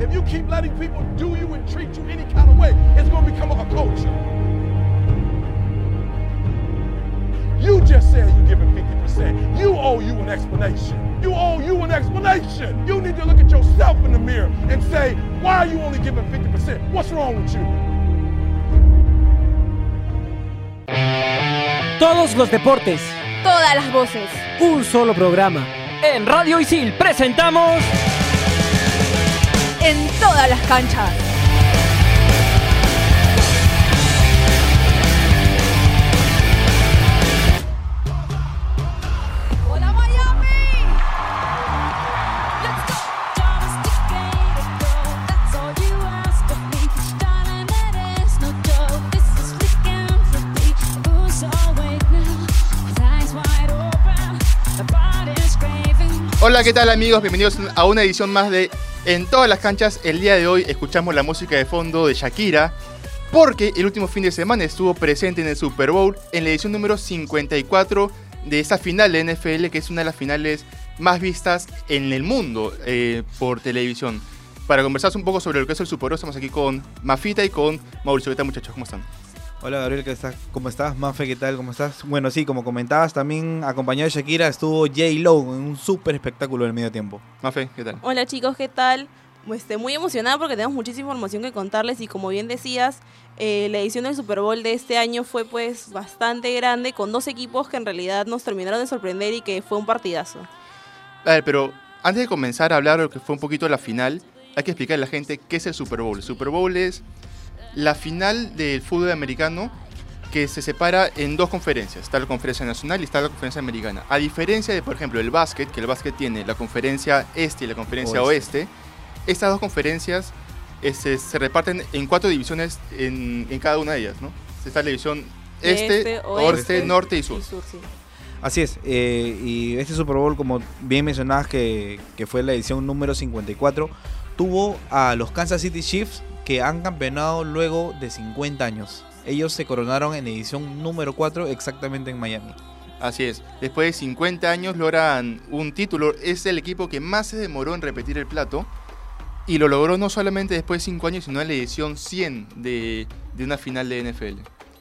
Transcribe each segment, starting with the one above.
if you keep letting people do you and treat you any kind of way, it's going to become a culture. You just said you're giving 50%. You owe you an explanation. You owe you an explanation. You need to look at yourself in the mirror and say, why are you only giving 50%? What's wrong with you? Todos los deportes. Todas las voces. Un solo programa. En Radio Isil presentamos. En todas las canchas. ¡Hola ¿qué tal amigos? Bienvenidos a una edición más de En todas las canchas. El día de hoy escuchamos la música de fondo de Shakira porque el último fin de semana estuvo presente en el Super Bowl en la edición número 54 de esa final de NFL que es una de las finales más vistas en el mundo eh, por televisión. Para conversar un poco sobre lo que es el Super Bowl estamos aquí con Mafita y con Mauricio. ¿Qué tal muchachos? ¿Cómo están? Hola Gabriel, ¿qué estás? ¿cómo estás? Mafe, ¿qué tal? ¿Cómo estás? Bueno, sí, como comentabas, también acompañado de Shakira estuvo J. Lo en un súper espectáculo del medio tiempo. Mafe, ¿qué tal? Hola chicos, ¿qué tal? Este, muy emocionada porque tenemos muchísima información que contarles y como bien decías, eh, la edición del Super Bowl de este año fue pues bastante grande con dos equipos que en realidad nos terminaron de sorprender y que fue un partidazo. A ver, pero antes de comenzar a hablar de lo que fue un poquito la final, hay que explicarle a la gente qué es el Super Bowl. El Super Bowl es la final del fútbol americano que se separa en dos conferencias. Está la conferencia nacional y está la conferencia americana. A diferencia de, por ejemplo, el básquet, que el básquet tiene la conferencia este y la conferencia oeste, estas dos conferencias este, se reparten en cuatro divisiones en, en cada una de ellas, ¿no? Está la división este, Este, oeste, oeste norte y sur. sí. Así es, eh, y este Super Bowl, como bien mencionabas, que, que fue la edición número 54, tuvo a los Kansas City Chiefs que han campeonado luego de 50 años. Ellos se coronaron en edición número 4 exactamente en Miami. Así es. Después de 50 años logran un título. Es el equipo que más se demoró en repetir el plato. Y lo logró no solamente después de 5 años, sino en la edición 100 de, de una final de NFL.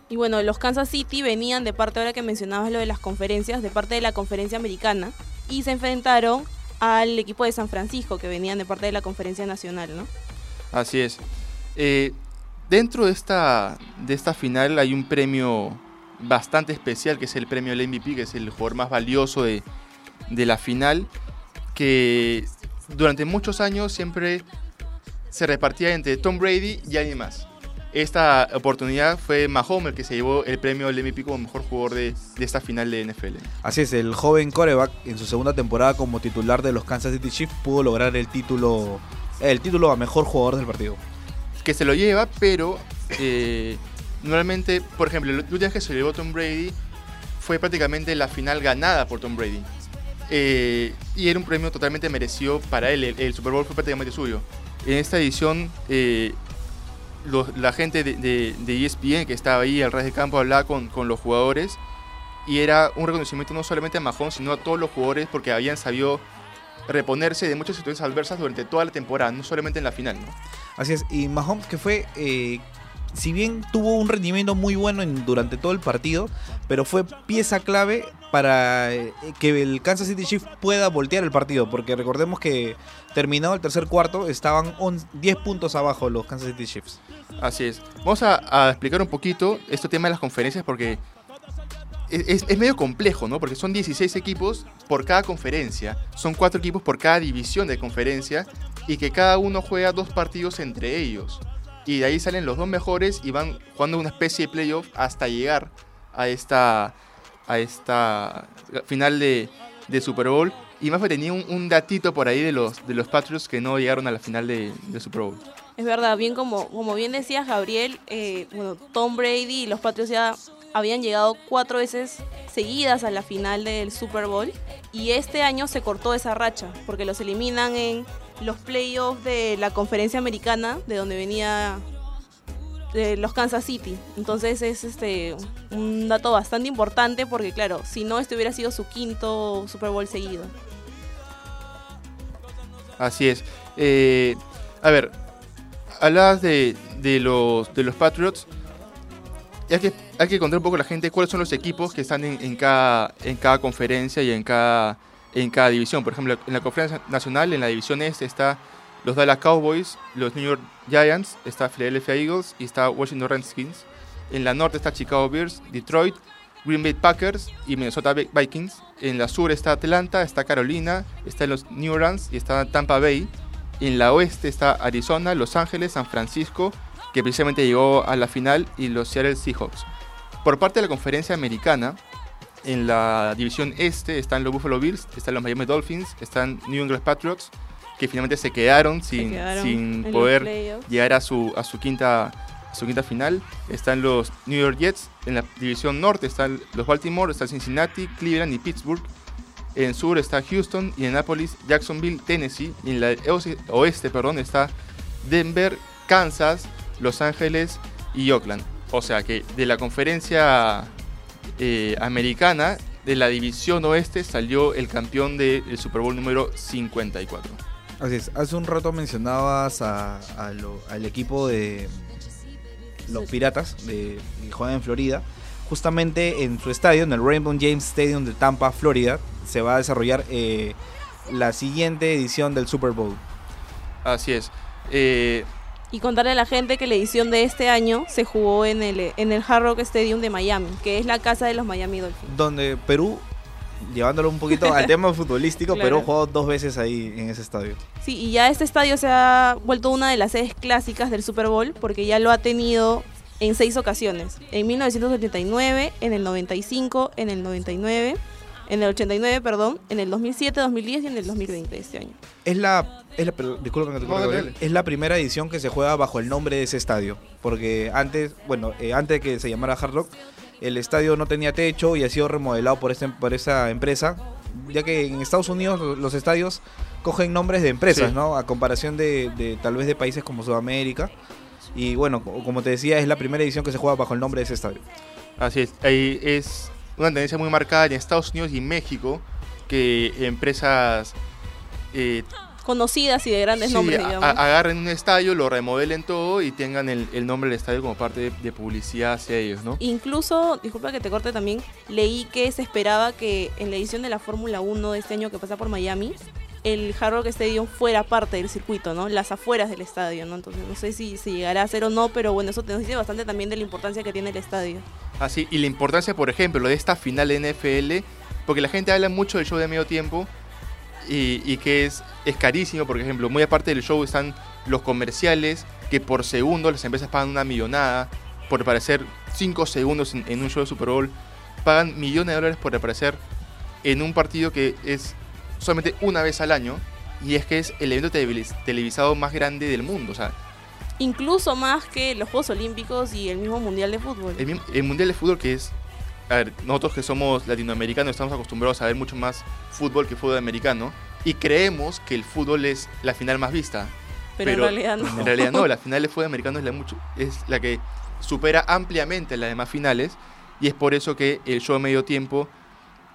Y bueno, los Kansas City venían de parte, ahora que mencionabas lo de las conferencias, de parte de la conferencia americana y se enfrentaron al equipo de San Francisco, que venían de parte de la conferencia nacional, ¿no? Así es. Eh, dentro de esta, de esta final hay un premio bastante especial, que es el premio del MVP, que es el jugador más valioso de, de la final, que durante muchos años siempre se repartía entre Tom Brady y alguien más. Esta oportunidad fue Mahomes el que se llevó el premio del MVP como mejor jugador de, de esta final de NFL. Así es, el joven coreback en su segunda temporada como titular de los Kansas City Chiefs pudo lograr el título, el título a mejor jugador del partido. Que se lo lleva, pero eh, normalmente, por ejemplo, el último que se llevó Tom Brady fue prácticamente la final ganada por Tom Brady. Eh, y era un premio totalmente merecido para él. El, el Super Bowl fue prácticamente suyo. En esta edición, eh, la gente de, de- de ESPN que estaba ahí al ras de campo hablaba con, con los jugadores y era un reconocimiento no solamente a Mahomes, sino a todos los jugadores porque habían sabido reponerse de muchas situaciones adversas durante toda la temporada, no solamente en la final. ¿no? Así es, y Mahomes que fue, eh, si bien tuvo un rendimiento muy bueno en- durante todo el partido, pero fue pieza clave para eh, que el Kansas City Chiefs pueda voltear el partido, porque recordemos que terminado el tercer cuarto estaban on- 10 puntos abajo los Kansas City Chiefs. Así es. Vamos a, explicar un poquito este tema de las conferencias porque es, es- es medio complejo, ¿no? Porque son 16 equipos por cada conferencia. Son 4 equipos por cada división de conferencia y que cada uno juega dos partidos entre ellos. Y de ahí salen los dos mejores y van jugando una especie de playoff hasta llegar a esta, a esta final de, de Super Bowl. Y más tenía un, un datito por ahí de los, de los Patriots que no llegaron a la final de, de Super Bowl. Es verdad, bien como, como bien decías, Gabriel, eh, bueno, Tom Brady y los Patriots ya habían llegado cuatro veces seguidas a la final del Super Bowl y este año se cortó esa racha porque los eliminan en los playoffs de la conferencia americana de donde venía de los Kansas City. Entonces es este un dato bastante importante porque claro, si no este hubiera sido su quinto Super Bowl seguido. Así es. Eh, a ver, hablabas de, de los, de los Patriots. Hay que, hay que contar un poco a la gente cuáles son los equipos que están en cada, en cada conferencia y en cada, en cada división. Por ejemplo, en la conferencia nacional, en la división este, está los Dallas Cowboys, los New York Giants, está Philadelphia Eagles y está Washington Redskins. En la norte está Chicago Bears, Detroit, Green Bay Packers y Minnesota Vi- Vikings. En la sur está Atlanta, está Carolina, está los New Orleans y está Tampa Bay. En la oeste está Arizona, Los Ángeles, San Francisco, que precisamente llegó a la final, y los Seattle Seahawks. Por parte de la conferencia americana, en la división este están los Buffalo Bills, están los Miami Dolphins, están New England Patriots, que finalmente se quedaron Se sin, quedaron sin poder llegar a su, a su quinta a su quinta final. Están los New York Jets. En la división norte están los Baltimore, está Cincinnati, Cleveland y Pittsburgh. En sur está Houston y en Nápoles, Jacksonville, Tennessee. Y en la oeste, perdón, está Denver, Kansas, Los Ángeles y Oakland. O sea que de la conferencia eh, americana, de la división oeste, salió el campeón del Super Bowl número 54. Así es. Hace un rato mencionabas a- a lo- al equipo de los Piratas de, juegan en Florida. Justamente en su estadio, en el Rainbow James Stadium de Tampa, Florida, se va a desarrollar eh, la siguiente edición del Super Bowl. Así es. Eh, Y contarle a la gente que la edición de este año se jugó en el, en el Hard Rock Stadium de Miami, que es la casa de los Miami Dolphins. Donde Perú, llevándolo un poquito al tema futbolístico, Claro. Perú jugó dos veces ahí en ese estadio. Sí, y ya este estadio se ha vuelto una de las sedes clásicas del Super Bowl porque ya lo ha tenido en seis ocasiones. En 1989, en el 95, en el 99, en el 89, perdón, en el 2007, 2010 y en el 2020 de este año. Es la, es la, No, es la primera edición que se juega bajo el nombre de ese estadio. Porque antes, bueno, eh, antes de que se llamara Hard Rock, el estadio no tenía techo y ha sido remodelado por, este, por esa empresa. Ya que en Estados Unidos lo- los estadios cogen nombres de empresas, Sí. ¿no? A comparación de, de tal vez de países como Sudamérica. Y bueno, co- como te decía, es la primera edición que se juega bajo el nombre de ese estadio. Así es, ahí es una tendencia muy marcada en Estados Unidos y México que empresas eh, Conocidas y de grandes sí, nombres, digamos. agarren un estadio, lo remodelen todo y tengan el, el nombre del estadio como parte de, de publicidad hacia ellos, ¿no? Incluso, disculpa que te corte también, leí que se esperaba que en la edición de la Fórmula 1 de este año que pasa por Miami, el Hard Rock Stadium fuera parte del circuito, ¿no? Las afueras del estadio, ¿no? Entonces no sé si se llegará a hacer o no, pero bueno, eso te nos dice bastante también de la importancia que tiene el estadio. Así, y la importancia, por ejemplo, de esta final NFL, porque la gente habla mucho del show de medio tiempo y, y que es, es carísimo, por ejemplo, muy aparte del show están los comerciales, que por segundo las empresas pagan una millonada por aparecer 5 segundos en, en un show de Super Bowl, pagan millones de dólares por aparecer en un partido que es solamente una vez al año, y es que es el evento televis- televisado más grande del mundo, o sea, Incluso más que los Juegos Olímpicos y el mismo Mundial de Fútbol. El Mundial de Fútbol que es... A ver, nosotros que somos latinoamericanos estamos acostumbrados a ver mucho más fútbol que fútbol americano y creemos que el fútbol es la final más vista. pero, pero- en realidad no. En realidad no, la final de fútbol americano es la, mucho, es la que supera ampliamente las demás finales y es por eso que el show de medio tiempo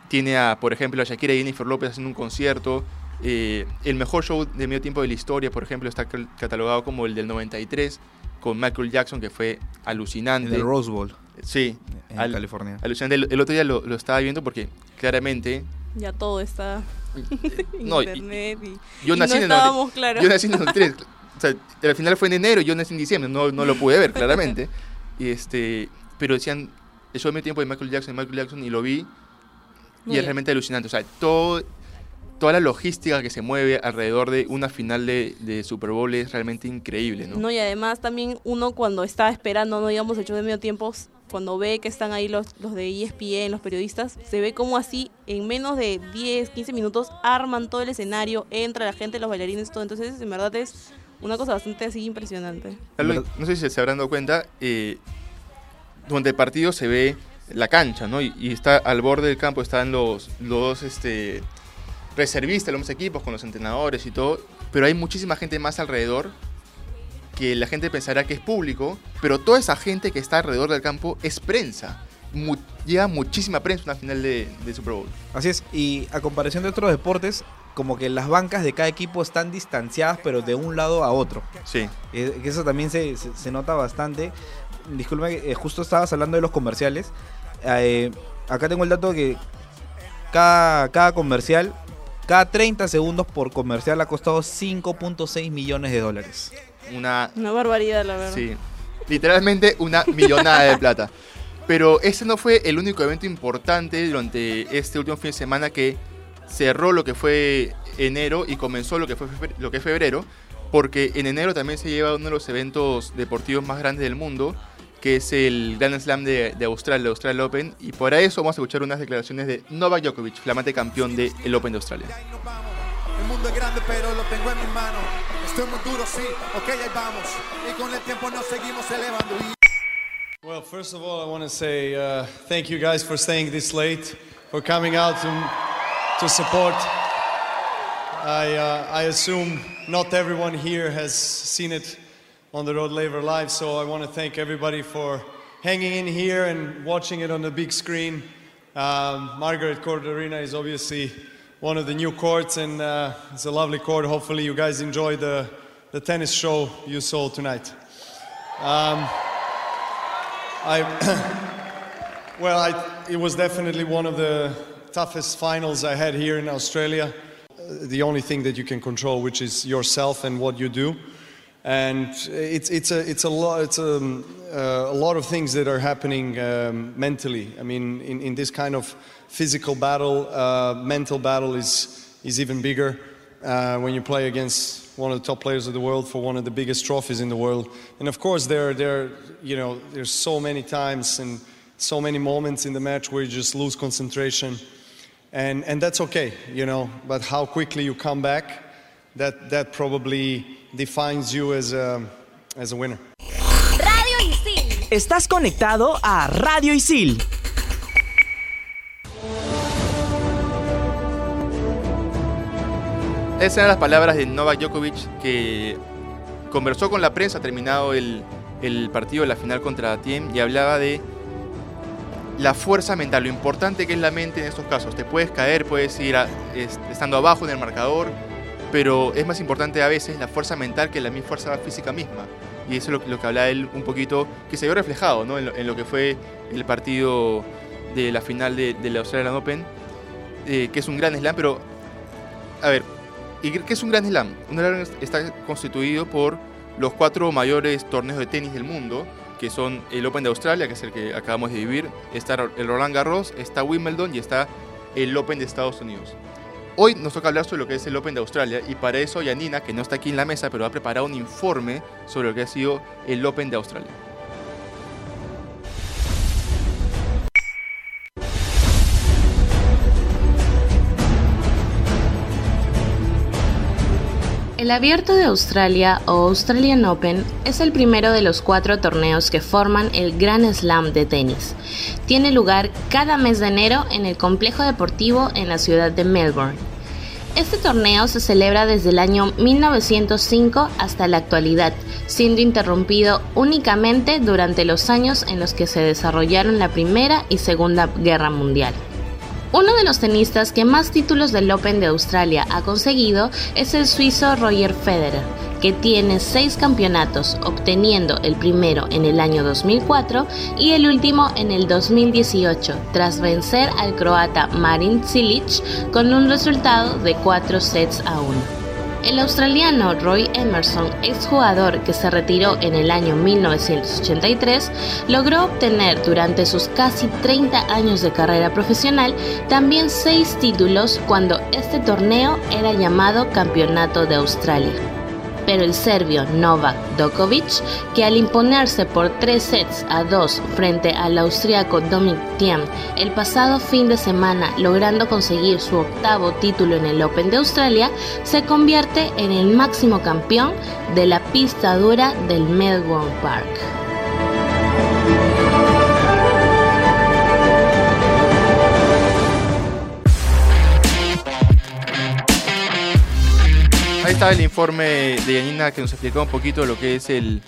tiene a, por ejemplo, a Shakira y Jennifer López haciendo un concierto. eh, el mejor show de medio tiempo de la historia, por ejemplo, está cal- catalogado como el del 93 con Michael Jackson, que fue alucinante. El Rose Bowl, Sí, en Al- California. alucinante. El, el otro día lo, lo estaba viendo porque claramente. Ya todo está No, y- internet y, yo y nací no en el 90 estábamos claros. Yo nací en el 93. O sea, al final fue en enero, yo nací en diciembre, no, no lo pude ver claramente. Y este, pero decían, el show de medio tiempo de Michael Jackson, Michael Jackson, y lo vi. Y es realmente alucinante. O sea, todo, toda la logística que se mueve alrededor de una final de, de Super Bowl es realmente increíble, ¿no? No, y además también uno cuando está esperando, no digamos, el show de medio tiempo, cuando ve que están ahí los, los de ESPN, los periodistas, se ve como así en menos de 10, 15 minutos arman todo el escenario, entra la gente, los bailarines, todo. Entonces, en verdad es Una cosa bastante así impresionante. No sé si se habrán dado cuenta, eh, durante el partido se ve la cancha, ¿no? Y, y está al borde del campo están los, los este, reservistas, los equipos con los entrenadores y todo, pero hay muchísima gente más alrededor que la gente pensará que es público, pero toda esa gente que está alrededor del campo es prensa. Mu- llega muchísima prensa a una final de, de Super Bowl. Así es, y a comparación de otros deportes, como que las bancas de cada equipo están distanciadas, pero de un lado a otro. Sí. Eh, que eso también se, se- se nota bastante. Disculpe, eh, justo estabas hablando de los comerciales. Eh, acá tengo el dato que cada, cada comercial, cada 30 segundos por comercial ha costado 5.6 millones de dólares. Una, Una barbaridad, la verdad. Sí, literalmente una millonada de plata. Pero ese no fue el único evento importante durante este último fin de semana que cerró lo que fue enero y comenzó lo que fue lo que es febrero, porque en enero también se lleva uno de los eventos deportivos más grandes del mundo, que es el Grand Slam de, de Australia, el Australia Open, y por eso vamos a escuchar unas declaraciones de Novak Djokovic, flamante campeón del Open de Australia. El mundo es grande, pero lo tengo en mi mano. Estoy muy duro, sí, ok, ahí vamos. Y con el tiempo nos seguimos elevando. Well, first of all, I want to say uh, thank you guys for staying this late, for coming out to, to support. I, uh, I assume not everyone here has seen it on the Road Laver Live, so I want to thank everybody for hanging in here and watching it on the big screen. Um, Margaret Court Arena is obviously one of the new courts, and uh, it's a lovely court. Hopefully, you guys enjoy the, the tennis show you saw tonight. Um, I, well, I, it was definitely one of the toughest finals I had here in Australia. Uh, The only thing that you can control, which is yourself and what you do, and it's it's a it's a lot it's a, uh, a lot of things that are happening um, mentally. I mean, in, in this kind of physical battle, uh, mental battle is is even bigger uh, when you play against one of the top players of the world for one of the biggest trophies in the world. And of course, there, there, you know, there's so many times and so many moments in the match where you just lose concentration, and and that's okay, you know. But how quickly you come back, that that probably defines you as a as a winner. Radio Isil. Estás conectado a Radio Isil. Esas eran las palabras de Novak Djokovic que conversó con la prensa terminado el, el partido de la final contra Tiem y hablaba de la fuerza mental, lo importante que es la mente en estos casos. Te puedes caer, puedes ir a- estando abajo en el marcador, pero es más importante a veces la fuerza mental que la misma fuerza física misma. Y eso es lo, que- hablaba él un poquito, que se vio reflejado ¿no? en, lo, que fue el partido de la final de, Australian Open, eh, que es un gran slam, pero a ver, ¿y qué es un Grand Slam? Un Grand Slam está constituido por los cuatro mayores torneos de tenis del mundo, que son el Open de Australia, que es el que acabamos de vivir, está el Roland Garros, está Wimbledon y está el Open de Estados Unidos. Hoy nos toca hablar sobre lo que es el Open de Australia y para eso Yanina, que no está aquí en la mesa, pero ha preparado un informe sobre lo que ha sido el Open de Australia. El Abierto de Australia o Australian Open es el primero de los cuatro torneos que forman el Grand Slam de tenis. Tiene lugar cada mes de enero en el complejo deportivo en la ciudad de Melbourne. Este torneo se celebra desde el año 1905 hasta la actualidad, siendo interrumpido únicamente durante los años en los que se desarrollaron la Primera y Segunda Guerra Mundial. Uno de los tenistas que más títulos del Open de Australia ha conseguido es el suizo Roger Federer, que tiene seis campeonatos, obteniendo el primero en el año 2004 y el último en el 2018, tras vencer al croata Marin Cilic con un resultado de 4 sets a 1. El australiano Roy Emerson, exjugador que se retiró en el año 1983, logró obtener durante sus casi 30 años de carrera profesional también seis títulos cuando este torneo era llamado Campeonato de Australia. Pero el serbio Novak Djokovic, que al imponerse por 3 sets a 2 frente al austriaco Dominic Thiem el pasado fin de semana logrando conseguir su octavo título en el Open de Australia, se convierte en el máximo campeón de la pista dura del Melbourne Park. Ahí está el informe de Yanina que nos explicó un poquito lo que es el,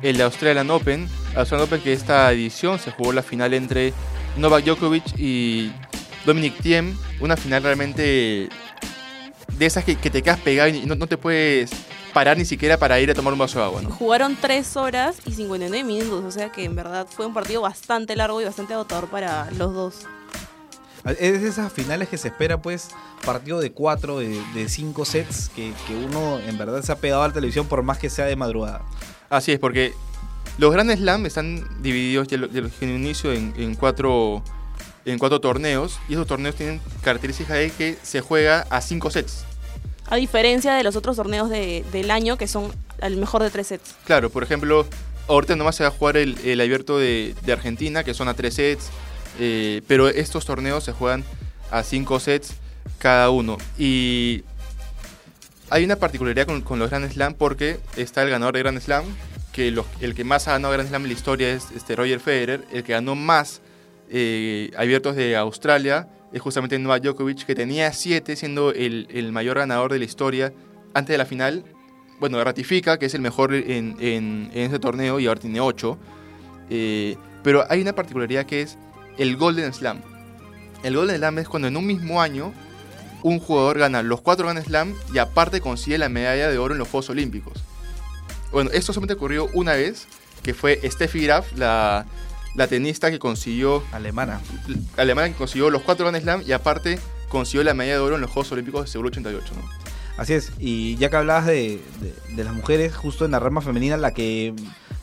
el Australian Open. Australian Open que esta edición se jugó la final entre Novak Djokovic y Dominic Thiem. Una final realmente de esas que, te quedas pegado y no, no te puedes parar ni siquiera para ir a tomar un vaso de agua. Jugaron 3 horas y 59 minutos, o sea que en verdad fue un partido bastante largo y bastante agotador para los dos. Es de esas finales que se espera, pues, partido de cuatro, de, de cinco sets, que, que uno en verdad se ha pegado a la televisión por más que sea de madrugada. Así es, porque los Grand Slam están divididos ya lo- de lo- en un inicio en, en cuatro, en cuatro torneos y esos torneos tienen características de que se juega a cinco sets. A diferencia de los otros torneos de- del año que son al mejor de 3 sets. Claro, por ejemplo, ahorita nomás se va a jugar el, el abierto de, de Argentina, que son a tres sets, eh, pero estos torneos se juegan a cinco sets cada uno. Y hay una particularidad con, con los Grand Slam porque está el ganador de Grand Slam, que el que más ha ganado Grand Slam en la historia es este Roger Federer, el que ganó más eh, abiertos de Australia es justamente Novak Djokovic, que tenía siete, siendo el, el mayor ganador de la historia antes de la final. Bueno, ratifica que es el mejor en, en- ese torneo y ahora tiene ocho. Eh, pero hay una particularidad que es el Golden Slam. El Golden Slam es cuando en un mismo año un jugador gana los cuatro Grand Slam y aparte consigue la medalla de oro en los Juegos Olímpicos. Bueno, esto solamente ocurrió una vez, que fue Steffi Graf, la, la tenista que consiguió... Alemana. Alemana que consiguió los cuatro Grand Slam y aparte consiguió la medalla de oro en los Juegos Olímpicos de Seúl 88, ¿no? Así es, y ya que hablabas de, de- de las mujeres, justo en la rama femenina, la que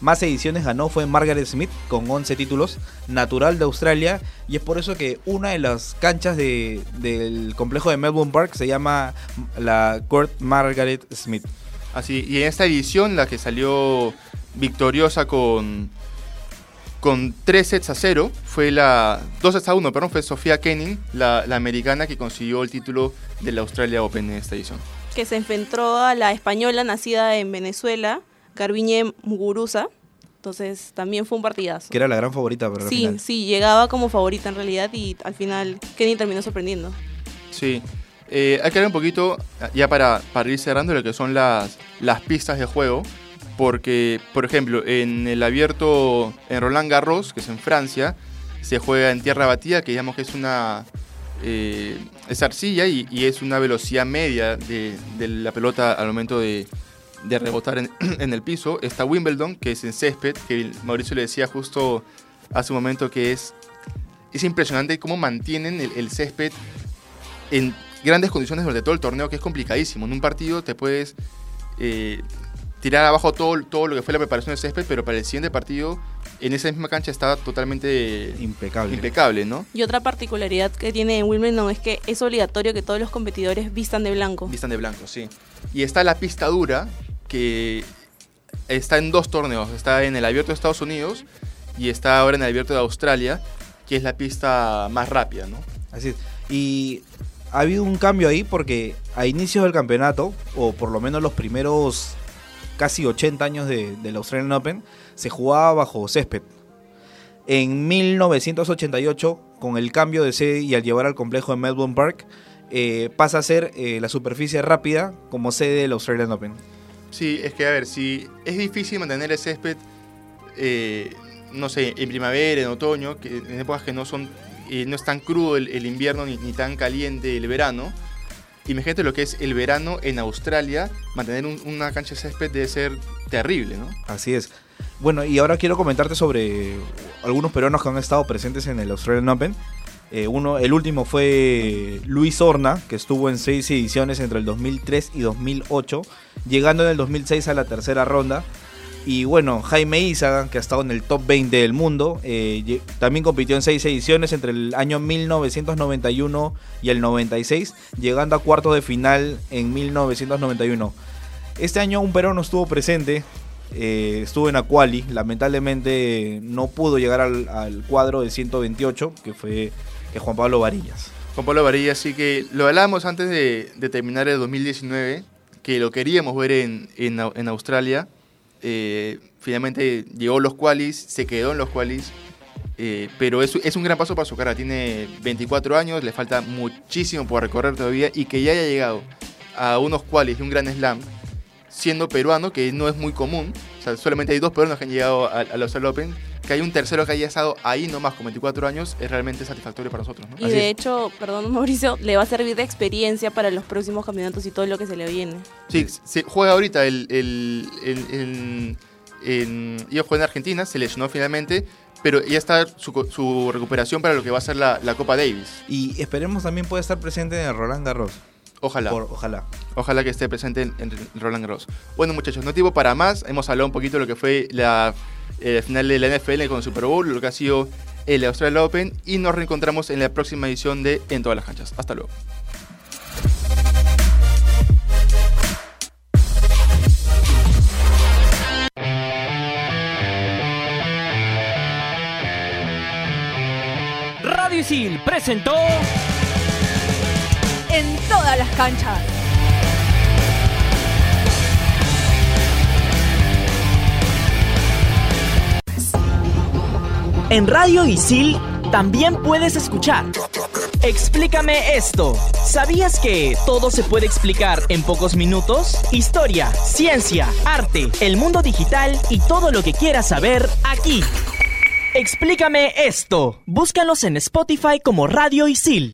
más ediciones ganó fue Margaret Smith, con 11 títulos, natural de Australia, y es por eso que una de las canchas de- del complejo de Melbourne Park se llama la Court Margaret Smith. Así, y en esta edición, la que salió victoriosa con, con 3 sets a 0, fue la. 2 sets a 1, perdón, fue Sofía Kenning, la, la americana que consiguió el título de la Australia Open en esta edición. Que se enfrentó a la española nacida en Venezuela, Garbiñe Muguruza. Entonces también fue un partidazo. Que era la gran favorita para la Sí, final. sí, llegaba como favorita en realidad y al final Kenny terminó sorprendiendo. Sí. Eh, hay que hablar un poquito, ya para, para ir cerrando, lo que son las, las pistas de juego. Porque, por ejemplo, en el abierto en Roland Garros, que es en Francia, se juega en tierra batida, que digamos que es una. eh, es arcilla y, y es una velocidad media de, de la pelota al momento de, de rebotar en, en el piso. Está Wimbledon, que es en césped, que Mauricio le decía justo hace un momento que es. Es impresionante cómo mantienen el, el césped en grandes condiciones durante todo el torneo, que es complicadísimo. En un partido te puedes eh, tirar abajo todo, todo lo que fue la preparación del césped, pero para el siguiente partido, en esa misma cancha está totalmente impecable, impecable ¿no? Y otra particularidad que tiene en Wimbledon es que es obligatorio que todos los competidores vistan de blanco. Vistan de blanco, sí. Y está la pista dura, está en dos torneos. Está en el Abierto de Estados Unidos y está ahora en el Abierto de Australia, que es la pista más rápida, ¿no? Así. Y ha habido un cambio ahí porque a inicios del campeonato, o por lo menos los primeros casi 80 años de- del Australian Open, se jugaba bajo césped. En 1988, con el cambio de sede y al llevar al complejo de Melbourne Park, eh, pasa a ser eh, la superficie rápida como sede del Australian Open. Sí, es que a ver, si es difícil mantener el césped, eh, no sé, en primavera, en otoño, que en épocas que no son, eh, no es tan crudo el, invierno ni, tan caliente el verano. Imagínate lo que es el verano en Australia, mantener un- una cancha de césped debe ser terrible, ¿no? Así es. Bueno, y ahora quiero comentarte sobre algunos peruanos que han estado presentes en el Australian Open. Eh, uno, el último fue Luis Horna, que estuvo en seis ediciones entre el 2003 y 2008, llegando en el 2006 a la tercera ronda. Y bueno, Jaime Izaga, que ha estado en el top 20 del mundo, eh, también compitió en seis ediciones entre el año 1991 y el 96, llegando a cuartos de final en 1991. Este año un peruano estuvo presente, eh, estuvo en Aquali, lamentablemente no pudo llegar al, al cuadro de 128, que fue que Juan Pablo Varillas. Juan Pablo Varilla, así que lo hablábamos antes de, terminar el 2019, que lo queríamos ver en, en, Au- en Australia. Eh, finalmente llegó los qualis, se quedó en los qualis, eh, pero es, es un gran paso para su carrera. Tiene 24 años, le falta muchísimo por recorrer todavía y que ya haya llegado a unos qualis de un gran slam, siendo peruano, que no es muy común. O sea, solamente hay dos peruanos que han llegado a, a los All Open. Que hay un tercero que haya estado ahí nomás con 24 años es realmente satisfactorio para nosotros. ¿no? Y de hecho, perdón Mauricio, le va a servir de experiencia para los próximos campeonatos y todo lo que se le viene. Sí, se juega ahorita el, el, el- el- en, iba a jugar en Argentina, se lesionó finalmente, pero ya está su, recuperación para lo que va a ser la, la Copa Davis. Y esperemos también pueda estar presente en el Roland Garros. Ojalá. Por- ojalá. Ojalá que esté presente en, en Roland Garros. Bueno, muchachos, no tiempo para más. Hemos hablado un poquito de lo que fue la eh, final de la NFL con el Super Bowl, lo que ha sido el Australian Open, y nos reencontramos en la próxima edición de En todas las canchas. Hasta luego. Radio Isil presentó En todas las canchas. En Radio Isil también puedes escuchar. Explícame esto. ¿Sabías que todo se puede explicar en pocos minutos? Historia, ciencia, arte, el mundo digital y todo lo que quieras saber aquí. Explícame esto. Búscanos en Spotify como Radio Isil.